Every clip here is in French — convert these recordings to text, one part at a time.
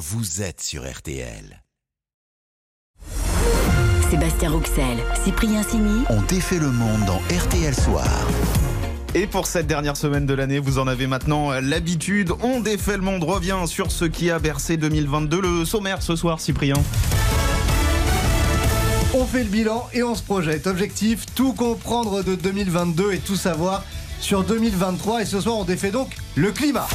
vous êtes sur RTL. Sébastien Rouxel, Cyprien Sini. On défait le monde dans RTL Soir. Et pour cette dernière semaine de l'année, vous en avez maintenant l'habitude. On défait le monde revient sur ce qui a bercé 2022. Le sommaire ce soir, Cyprien. On fait le bilan et on se projette. Objectif, tout comprendre de 2022 et tout savoir sur 2023. Et ce soir, on défait donc le climat.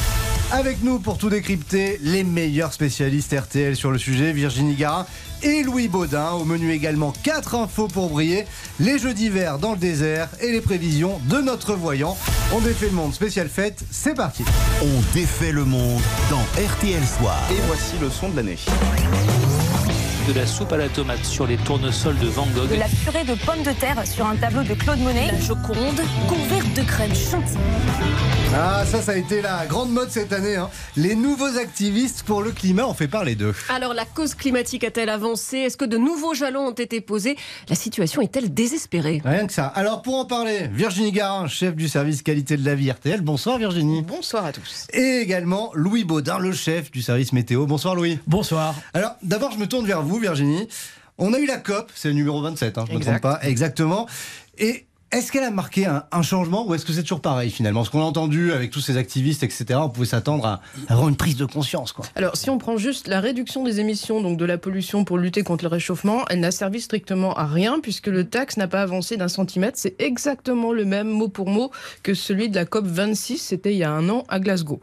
Avec nous pour tout décrypter, les meilleurs spécialistes RTL sur le sujet, Virginie Garin et Louis Baudin. Au menu également 4 infos pour briller, les jeux d'hiver dans le désert et les prévisions de notre voyant. On défait le monde spécial fête, c'est parti. On défait le monde dans RTL Soir. Et voici le son de l'année. De la soupe à la tomate sur les tournesols de Van Gogh. de la purée de pommes de terre sur un tableau de Claude Monet. La Joconde, couverte de crème chantilly. Ah, ça, ça a été la grande mode cette année. hein. Les nouveaux activistes pour le climat, on fait parler d'eux. Alors la cause climatique a-t-elle avancé? Est-ce que de nouveaux jalons ont été posés? La situation est-elle désespérée? Rien que ça. Alors pour en parler, Virginie Garin, chef du service qualité de la vie RTL. Bonsoir Virginie. Bonsoir à tous. Et également Louis Baudin, le chef du service météo. Bonsoir Louis. Bonsoir. Alors d'abord, je me tourne vers vous Virginie. On a eu la COP, c'est le numéro 27, hein, je ne me trompe pas, exactement. Et est-ce qu'elle a marqué un, un changement ou est-ce que c'est toujours pareil finalement? Ce qu'on a entendu avec tous ces activistes, etc., on pouvait s'attendre à avoir une prise de conscience. quoi. Alors, si on prend juste la réduction des émissions, donc de la pollution pour lutter contre le réchauffement, elle n'a servi strictement à rien puisque le taxe n'a pas avancé d'un centimètre. C'est exactement le même mot pour mot que celui de la COP 26, c'était il y a un an à Glasgow.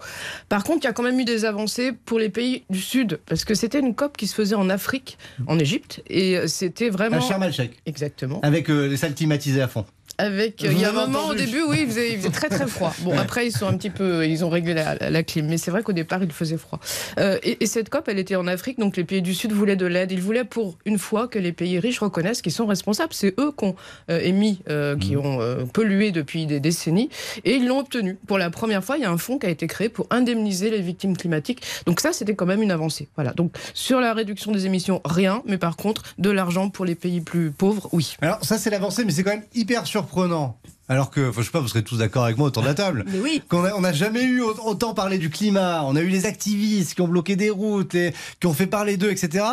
Par contre, il y a quand même eu des avancées pour les pays du Sud parce que c'était une COP qui se faisait en Afrique, en Égypte, et c'était vraiment. À Sharm el-Sheikh, Exactement. avec euh, les salles climatisées à fond. Avec, euh, il y a un moment au début, oui, il faisait, il faisait très très froid. Bon, Ouais. après ils sont un petit peu, ils ont réglé la, la clim, mais c'est vrai qu'au départ il faisait froid. Euh, et, et cette COP, elle était en Afrique, donc les pays du Sud voulaient de l'aide. Ils voulaient pour une fois que les pays riches reconnaissent qu'ils sont responsables. C'est eux qui ont euh, émis, euh, qui ont euh, pollué depuis des décennies, et ils l'ont obtenu. Pour la première fois, il y a un fonds qui a été créé pour indemniser les victimes climatiques. Donc ça, c'était quand même une avancée. Voilà. Donc sur la réduction des émissions, rien, mais par contre de l'argent pour les pays plus pauvres, oui. Alors ça c'est l'avancée, mais c'est quand même hyper surprenant. Alors que, enfin, je sais pas, vous serez tous d'accord avec moi autour de la table. Mais oui. Qu'on a- on n'a jamais eu au- autant parlé du climat. On a eu les activistes qui ont bloqué des routes, et, qui ont fait parler d'eux, etc.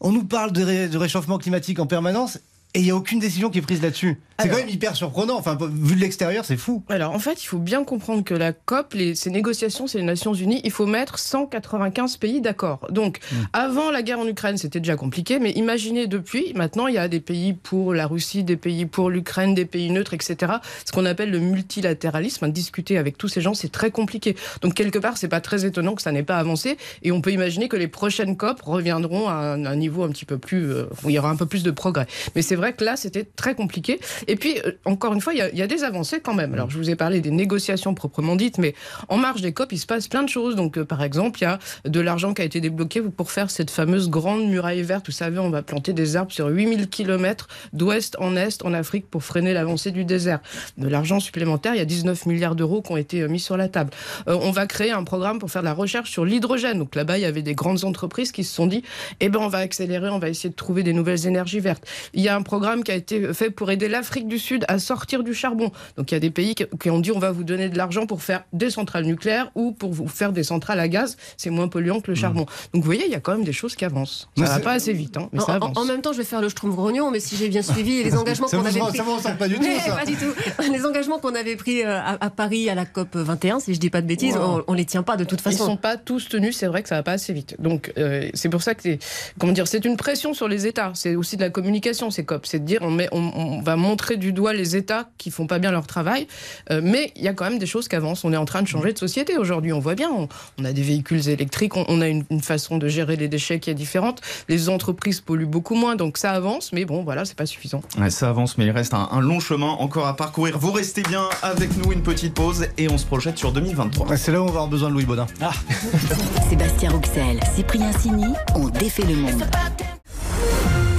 On nous parle de, ré- de réchauffement climatique en permanence. Et il n'y a aucune décision qui est prise là-dessus. C'est quand même hyper surprenant. Enfin, vu de l'extérieur, c'est fou. Alors en fait, il faut bien comprendre que la COP, les, ces négociations, c'est les Nations Unies, il faut mettre 195 pays d'accord. Donc avant la guerre en Ukraine, c'était déjà compliqué, mais imaginez depuis, maintenant il y a des pays pour la Russie, des pays pour l'Ukraine, des pays neutres, etc. Ce qu'on appelle le multilatéralisme, hein, discuter avec tous ces gens, c'est très compliqué. Donc quelque part, c'est pas très étonnant que ça n'ait pas avancé, et on peut imaginer que les prochaines COP reviendront à un, un niveau un petit peu plus, euh, où il y aura un peu plus de progrès. Mais c'est vrai que là, c'était très compliqué. Et puis, euh, encore une fois, il y, a, des avancées quand même. Alors, je vous ai parlé des négociations proprement dites, mais en marge des COP, il se passe plein de choses. Donc, euh, par exemple, il y a de l'argent qui a été débloqué pour faire cette fameuse grande muraille verte. Vous savez, on va planter des arbres sur 8000 km d'ouest en est en Afrique pour freiner l'avancée du désert. De l'argent supplémentaire, il y a 19 milliards d'euros qui ont été euh, mis sur la table. On va créer un programme pour faire de la recherche sur l'hydrogène. Donc là-bas, il y avait des grandes entreprises qui se sont dit, eh ben, on va accélérer, on va essayer de trouver des nouvelles énergies vertes. Il y a un programme qui a été fait pour aider l'Afrique du Sud à sortir du charbon. Donc il y a des pays qui- ont dit on va vous donner de l'argent pour faire des centrales nucléaires ou pour vous faire des centrales à gaz. C'est moins polluant que le charbon. Donc vous voyez, il y a quand même des choses qui avancent. Ça Mais va c'est- pas assez vite, hein, mais En, ça en- avance. en même temps, je vais faire le schtroumpf grognon, mais si j'ai bien suivi les engagements Ça qu'on vous, avait ça pris. vous ressemble pas du tout, Mais ça. pas du tout. Les engagements qu'on avait pris euh, à, à Paris à la COP 21, si je dis pas de bêtises, on, on les tient pas de toute Ils façon. sont pas tous tenus, c'est vrai que ça va pas assez vite. Donc euh, c'est pour ça que c'est comment dire, c'est une pression sur les États. C'est aussi de la communication, ces C'est de dire on, met, on, on va montrer du doigt les États qui font pas bien leur travail, Euh, mais il y a quand même des choses qui avancent. On est en train de changer de société aujourd'hui. On voit bien, on, on a des véhicules électriques, on, on a une, une façon de gérer les déchets qui est différente. Les entreprises polluent beaucoup moins, donc ça avance, mais bon, voilà, c'est pas suffisant. Ouais, ça avance, mais il reste un, un long chemin encore à parcourir. Vous restez bien avec nous, une petite pause et on se projette sur 2023. Ouais, C'est là où on va avoir besoin de Louis Baudin. Sébastien Rouxel, Cyprien Sini. On défait le monde.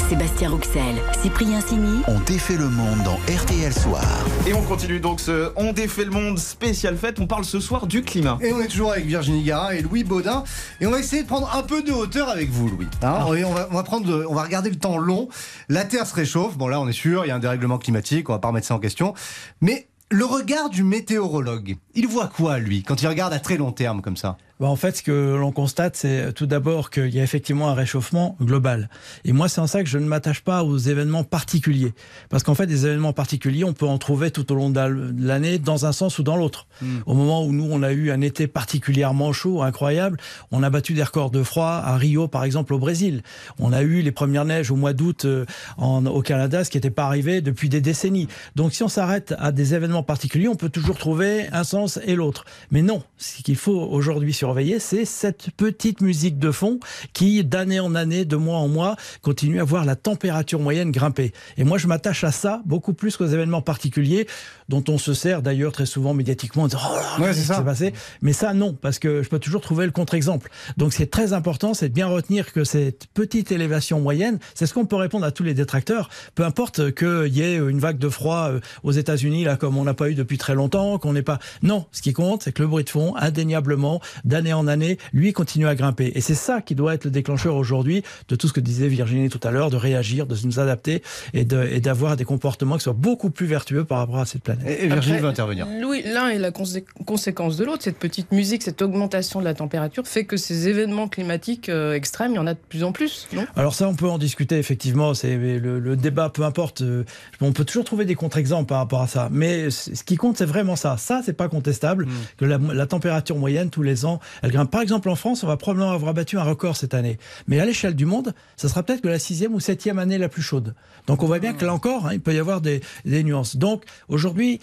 Sébastien Rouxel, Cyprien Sini. On défait le monde dans RTL Soir. Et on continue donc ce On défait le monde spécial fête. On parle ce soir du climat. Et on est toujours avec Virginie Garin et Louis Baudin. Et on va essayer de prendre un peu de hauteur avec vous, Louis. Hein Et on, va, on, va prendre on va regarder le temps long. La Terre se réchauffe. Bon, là, on est sûr, il y a un dérèglement climatique. On va pas remettre ça en question. Mais le regard du météorologue, il voit quoi, lui, quand il regarde à très long terme comme ça? Bah, en fait, ce que l'on constate, c'est tout d'abord qu'il y a effectivement un réchauffement global. Et moi, c'est en ça que je ne m'attache pas aux événements particuliers. Parce qu'en fait, des événements particuliers, on peut en trouver tout au long de l'année, dans un sens ou dans l'autre. Hmm. Au moment où nous, on a eu un été particulièrement chaud, incroyable, on a battu des records de froid à Rio, par exemple, au Brésil. On a eu les premières neiges au mois d'août euh, au Canada, ce qui n'était pas arrivé depuis des décennies. Donc, si on s'arrête à des événements particuliers, on peut toujours trouver un sens et l'autre. Mais non, ce qu'il faut aujourd'hui surveiller, c'est cette petite musique de fond qui, d'année en année, de mois en mois, continue à voir la température moyenne grimper. Et moi, je m'attache à ça beaucoup plus qu'aux événements particuliers dont on se sert d'ailleurs très souvent médiatiquement en disant oh là, Ouais, c'est qui ça. s'est passé? Mais ça, non, parce que je peux toujours trouver le contre-exemple. Donc, c'est très important, c'est de bien retenir que cette petite élévation moyenne, c'est ce qu'on peut répondre à tous les détracteurs. Peu importe qu'il y ait une vague de froid euh, aux États-Unis, là, comme on n'a pas eu depuis très longtemps, qu'on n'est pas. Non, ce qui compte, c'est que le bruit de fond, indéniablement, d'année en année, lui continue à grimper. Et c'est ça qui doit être le déclencheur aujourd'hui de tout ce que disait Virginie tout à l'heure, de réagir, de nous adapter et de- d'avoir des comportements qui soient beaucoup plus vertueux par rapport à cette planète. Et, et Virginie Après, veut intervenir. Oui, l'un est la consé- conséquence de l'autre. Cette petite musique, cette augmentation de la température fait que ces événements climatiques euh, extrêmes, il y en a de plus en plus, non? Alors ça, on peut en discuter effectivement. C'est le, le débat, peu importe. euh, On peut toujours trouver des contre-exemples par rapport à ça. Mais ce qui compte, c'est vraiment ça. Ça, c'est pas contestable que la, la température moyenne tous les ans, elle grimpe. Par exemple, en France, on va probablement avoir battu un record cette année. Mais à l'échelle du monde, ça sera peut-être que la sixième ou septième année la plus chaude. Donc on voit bien que là encore, hein, il peut y avoir des, des nuances. Donc aujourd'hui.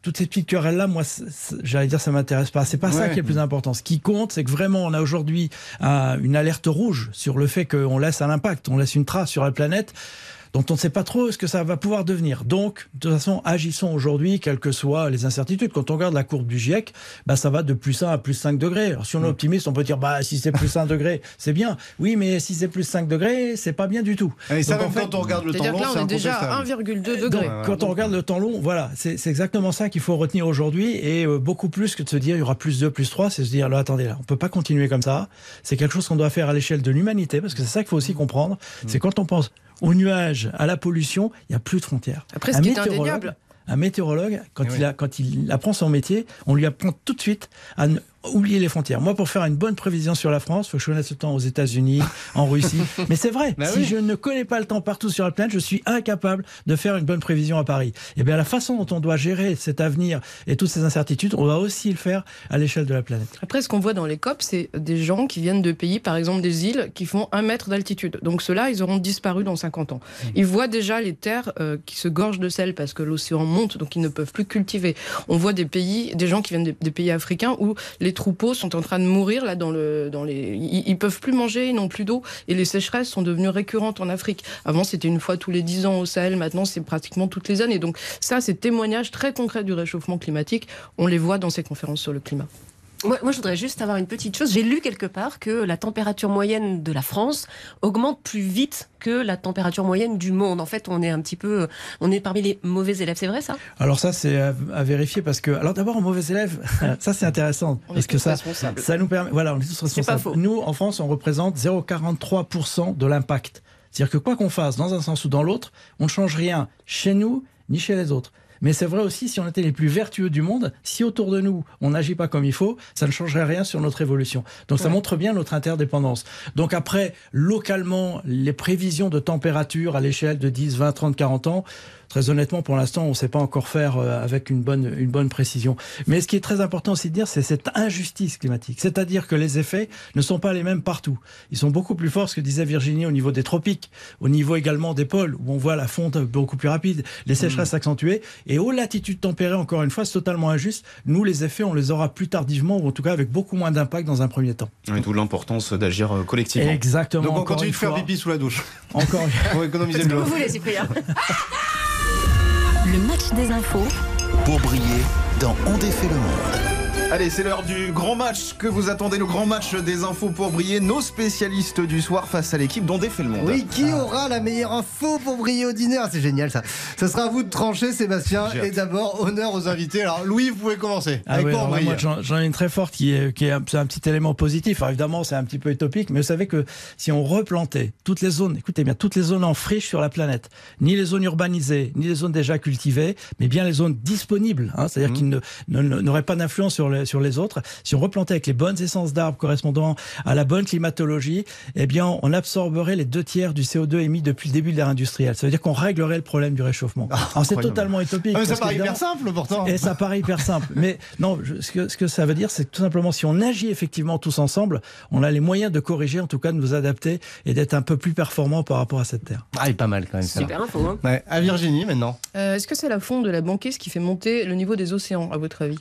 Toutes ces petites querelles-là, moi, j'allais dire, ça m'intéresse pas. C'est pas ça qui est le plus important. Ce qui compte, c'est que vraiment, on a aujourd'hui un- une alerte rouge sur le fait qu'on laisse un impact, on laisse une trace sur la planète dont on ne sait pas trop ce que ça va pouvoir devenir. Donc, de toute façon, agissons aujourd'hui, quelles que soient les incertitudes. Quand on regarde la courbe du GIEC, bah, ça va de plus 1 à plus 5 degrés. Alors, si on est optimiste, on peut dire, bah, si c'est plus 1 degré, c'est bien. Oui, mais si c'est plus 5 degrés, c'est pas bien du tout. Et ça, Donc, même en fait, quand on regarde le temps long, là, c'est on est déjà à incontestable. 1,2 donc, degrés. quand on regarde le temps long, voilà, c'est c'est exactement ça qu'il faut retenir aujourd'hui et euh, beaucoup plus que de se dire il y aura plus 2, plus 3, c'est se dire là, attendez, là, on peut pas continuer comme ça. C'est quelque chose qu'on doit faire à l'échelle de l'humanité parce que c'est ça qu'il faut aussi comprendre. C'est quand on pense aux nuages, à la pollution, il n'y a plus de frontières. Après, ce Un qui est météorologue- indéniable, un météorologue, quand, il a, quand il apprend son métier, on lui apprend tout de suite à ne- oublier les frontières. Moi, pour faire une bonne prévision sur la France, il faut que je connaisse le temps aux États-Unis, en Russie. Mais c'est vrai, Bah si oui. je ne connais pas le temps partout sur la planète, je suis incapable de faire une bonne prévision à Paris. Et bien, la façon dont on doit gérer cet avenir et toutes ces incertitudes, on doit aussi le faire à l'échelle de la planète. Après, ce qu'on voit dans les COP, c'est des gens qui viennent de pays, par exemple des îles, qui font un mètre d'altitude. Donc ceux-là, ils auront disparu dans 50 ans. Ils voient déjà les terres euh, qui se gorgent de sel parce que l'océan monte, donc ils ne peuvent plus cultiver. On voit des pays, des gens qui viennent des, des pays africains où les troupeaux sont en train de mourir là dans le, dans les, ils, ils peuvent plus manger, ils n'ont plus d'eau et les sécheresses sont devenues récurrentes en Afrique. Avant, c'était une fois tous les 10 ans au Sahel. Maintenant, c'est pratiquement toutes les années. Donc ça, ces témoignages très concrets du réchauffement climatique, on les voit dans ces conférences sur le climat. Moi, moi, je voudrais juste avoir une petite chose. J'ai lu quelque part que la température moyenne de la France augmente plus vite que la température moyenne du monde. En fait, on est un petit peu, on est parmi les mauvais élèves. C'est vrai ça? Alors ça, c'est à, à vérifier parce que... Alors d'abord, mauvais élève, ça c'est intéressant. On parce est que tous ça. Ça nous permet, voilà, on est tous responsables. pas faux. Nous, en France, on représente 0,43% de l'impact. C'est-à-dire que quoi qu'on fasse, dans un sens ou dans l'autre, on ne change rien chez nous ni chez les autres. Mais c'est vrai aussi, si on était les plus vertueux du monde, si autour de nous, on n'agit pas comme il faut, ça ne changerait rien sur notre évolution. Donc ça montre bien notre interdépendance. Donc après, localement, les prévisions de température à l'échelle de 10, 20, 30, 40 ans, très honnêtement, pour l'instant, on ne sait pas encore faire euh, avec une bonne, une bonne précision. Mais ce qui est très important aussi de dire, c'est cette injustice climatique. C'est-à-dire que les effets ne sont pas les mêmes partout. Ils sont beaucoup plus forts, ce que disait Virginie, au niveau des tropiques, au niveau également des pôles, où on voit la fonte beaucoup plus rapide, les sécheresses accentuées. Et aux latitudes tempérées, encore une fois, c'est totalement injuste. Nous, les effets, on les aura plus tardivement, ou en tout cas avec beaucoup moins d'impact dans un premier temps. Et d'où l'importance d'agir euh, collectivement. Exactement. Donc on continue de faire fois. pipi sous la douche Encore pour économiser de l'eau. vous voulez, Cyprien. Pour briller dans On défait le monde. Allez, c'est l'heure du grand match que vous attendez, le grand match des infos pour briller. Nos spécialistes du soir face à l'équipe dont défait le monde. Oui, qui aura la meilleure info pour briller au dîner? Ah, C'est génial ça. Ça sera à vous de trancher, Sébastien. Et d'abord, honneur aux invités. Alors, Louis, vous pouvez commencer. Ah Avec oui, j'en ai une très forte qui est, qui est un, c'est un petit élément positif. Alors évidemment, c'est un petit peu utopique, mais vous savez que si on replantait toutes les zones, écoutez bien, toutes les zones en friche sur la planète, ni les zones urbanisées, ni les zones déjà cultivées, mais bien les zones disponibles, hein, c'est-à-dire qu'ils ne- ne- ne- n'auraient pas d'influence sur les les, sur les autres, si on replantait avec les bonnes essences d'arbres correspondant à la bonne climatologie, eh bien, on absorberait les deux tiers du CO2 émis depuis le début de l'ère industrielle. Ça veut dire qu'on réglerait le problème du réchauffement. Alors, c'est totalement utopique. Ah, mais ça paraît hyper simple pourtant. et ça paraît hyper simple. Mais non, je- ce, que, ce que ça veut dire, c'est que tout simplement, si on agit effectivement tous ensemble, on a les moyens de corriger, en tout cas de nous adapter et d'être un peu plus performant par rapport à cette terre. Ah, il est pas mal quand même. Super info. Hein. Ouais, à Virginie maintenant. Euh, Est-ce que c'est la fonte de la banquise qui fait monter le niveau des océans, à votre avis?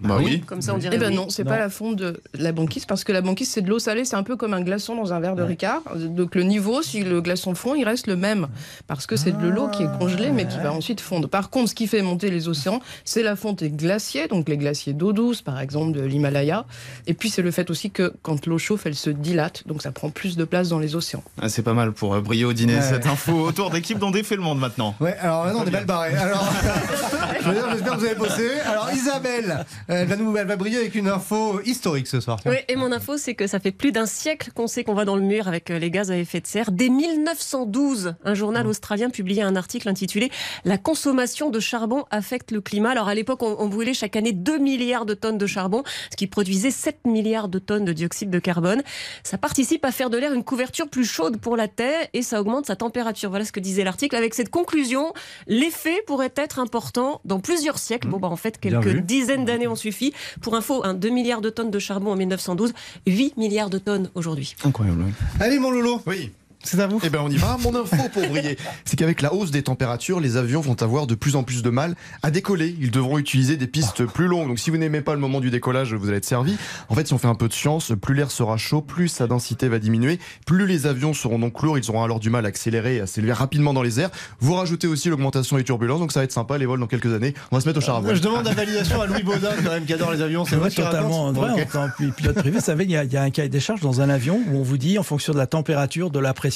Bah oui. Comme ça, on dirait. Eh ben oui. non, c'est pas la fonte de la banquise parce que la banquise c'est de l'eau salée, c'est un peu comme un glaçon dans un verre de Ricard. Donc le niveau, si le glaçon fond, il reste le même parce que c'est de l'eau qui est congelée mais qui va ensuite fondre. Par contre, ce qui fait monter les océans, c'est la fonte des glaciers, donc les glaciers d'eau douce par exemple de l'Himalaya. Et puis c'est le fait aussi que quand l'eau chauffe, elle se dilate, donc ça prend plus de place dans les océans. Ah, c'est pas mal pour euh, briller au dîner Ouais. cette info autour d'équipe dont défait le monde maintenant. Ouais, alors maintenant on est mal barré. Alors, je veux dire, j'espère que vous avez bossé. Alors Isabelle, elle va, nous, elle va briller avec une info historique ce soir. Oui, et mon info, c'est que ça fait plus d'un siècle qu'on sait qu'on va dans le mur avec euh, les gaz à effet de serre. Dès 1912, un journal australien publiait un article intitulé La consommation de charbon affecte le climat. Alors à l'époque, on, on brûlait chaque année 2 milliards de tonnes de charbon, ce qui produisait 7 milliards de tonnes de dioxyde de carbone. Ça participe à faire de l'air une couverture plus chaude pour la Terre et ça augmente sa température. Voilà ce que disait l'article. Avec cette conclusion, l'effet pourrait être important dans plusieurs siècles. Bon, bah en fait, quelques dizaines d'années ont suffi. Pour info, un 2 milliards de tonnes de charbon en 1912, 8 milliards de tonnes aujourd'hui. Incroyable. Allez mon Lolo, Oui. C'est à vous. Eh ben on y va. Mon info pour briller, c'est qu'avec la hausse des températures, les avions vont avoir de plus en plus de mal à décoller. Ils devront utiliser des pistes plus longues. Donc si vous n'aimez pas le moment du décollage, vous allez être servi. En fait, si on fait un peu de science, plus l'air sera chaud, plus sa densité va diminuer, plus les avions seront donc lourds. Ils auront alors du mal à accélérer et à s'élever rapidement dans les airs. Vous rajoutez aussi l'augmentation des turbulences, donc ça va être sympa les vols dans quelques années. On va se mettre au char à voile. Je demande la validation à Louis Baudin quand même qui adore les avions. C'est vrai totalement vrai. En tant que pilote privé, vous savez, il y, a, il y a un cahier des charges dans un avion où on vous dit, en fonction de la température, de la pression,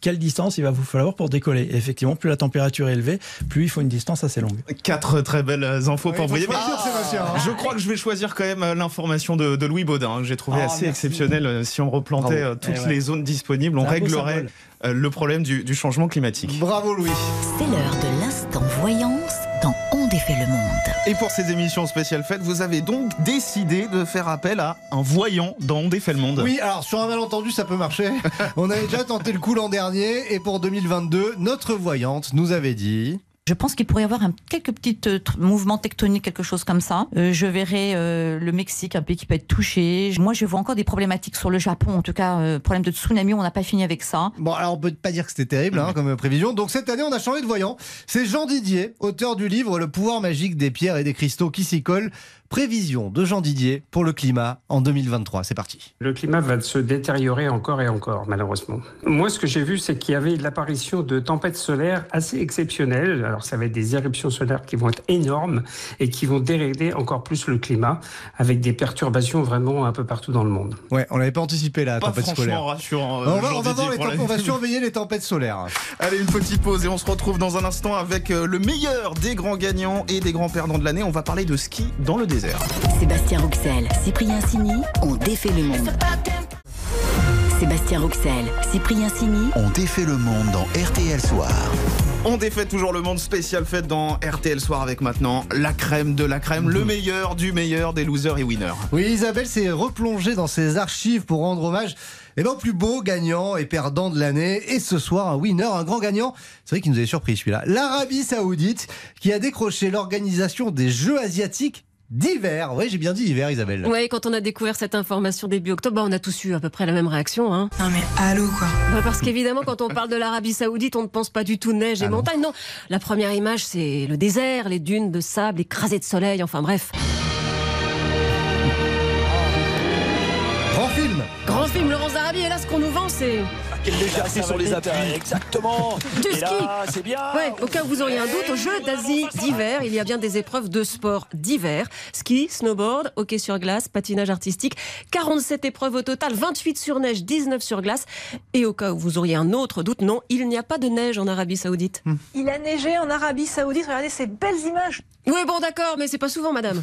quelle distance il va vous falloir pour décoller? Et effectivement, plus la température est élevée, plus il faut une distance assez longue. Quatre très belles infos Ouais, pour Sébastien, hein. Je crois que je vais choisir quand même euh, l'information de, de Louis Baudin, que j'ai trouvé Oh, assez merci. exceptionnelle. Euh, Si on replantait Bravo. euh, toutes Eh ouais. les zones disponibles, on réglerait euh, le problème du, du changement climatique. Bravo Louis. C'est l'heure de l'instant voyance défait le monde. Et pour ces émissions spéciales fêtes, vous avez donc décidé de faire appel à un voyant dans On défait le monde. Oui, alors sur un malentendu, ça peut marcher. On avait déjà tenté le coup l'an dernier et pour 2022, notre voyante nous avait dit. Je pense qu'il pourrait y avoir un, quelques petits euh, mouvements tectoniques, quelque chose comme ça. Euh, je verrai euh, le Mexique, un pays qui peut être touché. Moi, je vois encore des problématiques sur le Japon. En tout cas, problème de tsunami, on n'a pas fini avec ça. Bon, alors on peut pas dire que c'était terrible hein, comme prévision. Donc cette année, on a changé de voyant. C'est Jean Didier, auteur du livre Le pouvoir magique des pierres et des cristaux qui s'y collent. Prévision de Jean Didier pour le climat en 2023. C'est parti. Le climat va se détériorer encore et encore, malheureusement. Moi, ce que j'ai vu, c'est qu'il y avait l'apparition de tempêtes solaires assez exceptionnelles. Alors, ça va être des éruptions solaires qui vont être énormes et qui vont dérégler encore plus le climat avec des perturbations vraiment un peu partout dans le monde. Ouais, on l'avait pas anticipé la Pas tempête solaire. rassurant. euh, on va, on voir les on va surveiller les tempêtes solaires. Allez, une petite pause et on se retrouve dans un instant avec euh, le meilleur des grands gagnants et des grands perdants de l'année. On va parler de ski dans le désert. Sébastien Rouxel, Cyprien Sini ont défait le monde. Sébastien Rouxel, Cyprien Sini On défait le monde dans RTL Soir. On défait toujours le monde spécial fête dans RTL Soir avec maintenant la crème de la crème, le meilleur du meilleur des losers et winners. Oui, Isabelle s'est replongée dans ses archives pour rendre hommage eh ben, au plus beau gagnant et perdant de l'année. Et ce soir, un winner, un grand gagnant. C'est vrai qu'il nous avait surpris celui-là. L'Arabie Saoudite qui a décroché l'organisation des Jeux asiatiques d'hiver. Oui, j'ai bien dit hiver, Isabelle. Ouais, quand on a découvert cette information début octobre, bah, on a tous eu à peu près la même réaction. Hein. Non mais allô quoi. Bah, parce qu'évidemment, quand on parle de l'Arabie Saoudite, on ne pense pas du tout neige et Ah non. montagne. Non, la première image, c'est le désert, les dunes de sable écrasées de soleil, enfin bref. Et là, ce qu'on nous vend, c'est Quelle légèreté sur les appuis. Exactement. du Et ski. là, c'est bien. Ouais, au cas où vous auriez un doute, aux Jeux d'Asie d'hiver, il y a bien des épreuves de sport d'hiver. Ski, snowboard, hockey sur glace, patinage artistique. 47 épreuves au total, 28 sur neige, 19 sur glace. Et au cas où vous auriez un autre doute, non, il n'y a pas de neige en Arabie Saoudite. Il a neigé en Arabie Saoudite. Regardez ces belles images. Oui, bon, d'accord, mais c'est pas souvent, madame.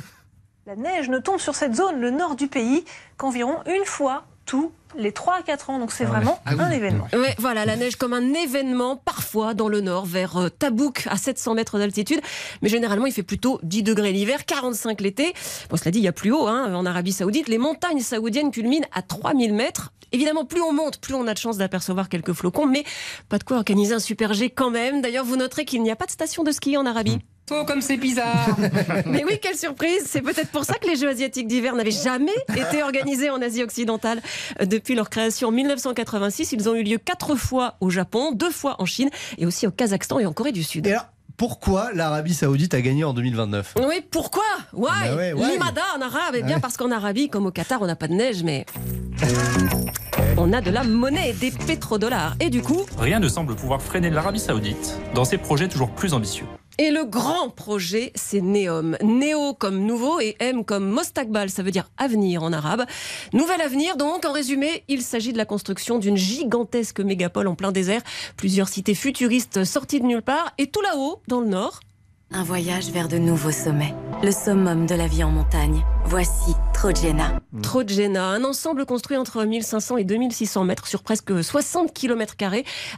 La neige ne tombe sur cette zone, le nord du pays, qu'environ une fois tous les 3 à 4 ans. Donc c'est vraiment un événement. Ouais, voilà, la neige comme un événement, parfois dans le nord, vers euh, Tabouk, à 700 mètres d'altitude. Mais généralement, il fait plutôt 10 degrés l'hiver, 45 l'été. Bon, cela dit, il y a plus haut, hein, en Arabie Saoudite. Les montagnes saoudiennes culminent à 3000 mètres. Évidemment, plus on monte, plus on a de chances d'apercevoir quelques flocons, mais pas de quoi organiser un super G quand même. D'ailleurs, vous noterez qu'il n'y a pas de station de ski en Arabie. Oh, comme c'est bizarre Mais oui, quelle surprise C'est peut-être pour ça que les Jeux asiatiques d'hiver n'avaient jamais été organisés en Asie occidentale. Euh, Depuis leur création en 1986, ils ont eu lieu quatre fois au Japon, deux fois en Chine et aussi au Kazakhstan et en Corée du Sud. Et alors, pourquoi l'Arabie Saoudite a gagné en 2029 Oui, pourquoi? Why? Bah ouais, why? Limada en arabe. Eh bien, Ouais. parce qu'en Arabie, comme au Qatar, on n'a pas de neige, mais on a de la monnaie, des pétrodollars. Et du coup, Rien ne semble pouvoir freiner l'Arabie Saoudite dans ses projets toujours plus ambitieux. Et le grand projet, c'est Neom. Néo comme nouveau et M comme Mostakbal, ça veut dire avenir en arabe. Nouvel avenir donc, en résumé, il s'agit de la construction d'une gigantesque mégapole en plein désert, plusieurs cités futuristes sorties de nulle part, et tout là-haut, dans le nord, Un voyage vers de nouveaux sommets. Le summum de la vie en montagne. Voici Trojena. Trojena, un ensemble construit entre 1500 et 2600 mètres sur presque 60 km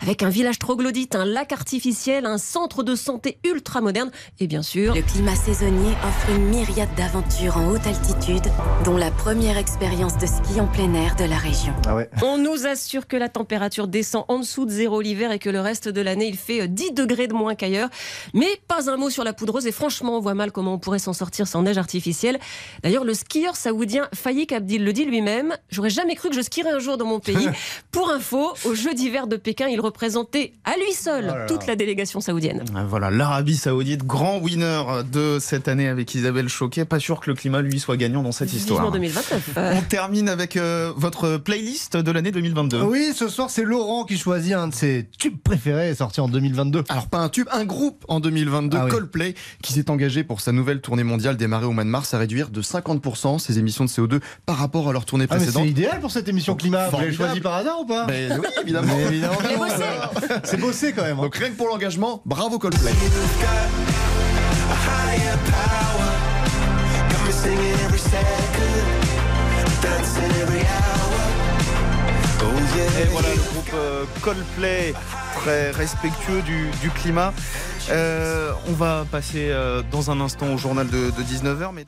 avec un village troglodyte, un lac artificiel, un centre de santé ultra moderne et bien sûr... Le climat saisonnier offre une myriade d'aventures en haute altitude, dont la première expérience de ski en plein air de la région. Ah ouais. On nous assure que la température descend en dessous de zéro l'hiver et que le reste de l'année, il fait euh, 10 degrés de moins qu'ailleurs. Mais pas un mot sur la poudreuse et franchement, on voit mal comment on pourrait s'en sortir sans neige artificielle. D'ailleurs, le skieur saoudien Faïk Abdil le dit lui-même, j'aurais jamais cru que je skierais un jour dans mon pays. Pour info, aux Jeux d'hiver de Pékin, il représentait à lui seul Oh là là. toute la délégation saoudienne. Ah, Voilà, l'Arabie Saoudite, grand winner de cette année avec Isabelle Choquet. Pas sûr que le climat, lui, soit gagnant dans cette histoire. Vivement 2029. On termine avec euh, votre playlist de l'année 2022. Oui, ce soir, c'est Laurent qui choisit un de ses tubes préférés sorti en 2022. Alors pas un tube, un groupe en 2022, Ah oui. Coldplay, qui s'est engagé pour sa nouvelle tournée mondiale démarrée au mois de mars à réduire de 50% ses émissions de CO2 par rapport à leur tournée Ah, mais précédente. c'est idéal pour cette émission climat. Vous l'avez choisi par hasard ou pas Ben oui, évidemment. Mais évidemment. Mais bossé. C'est bossé quand même. hein. Donc rien que pour l'engagement, bravo Coldplay. Et voilà le groupe euh, Coldplay, très respectueux du, du climat. Euh, on va passer euh, dans un instant au journal de, de 19h. Mais...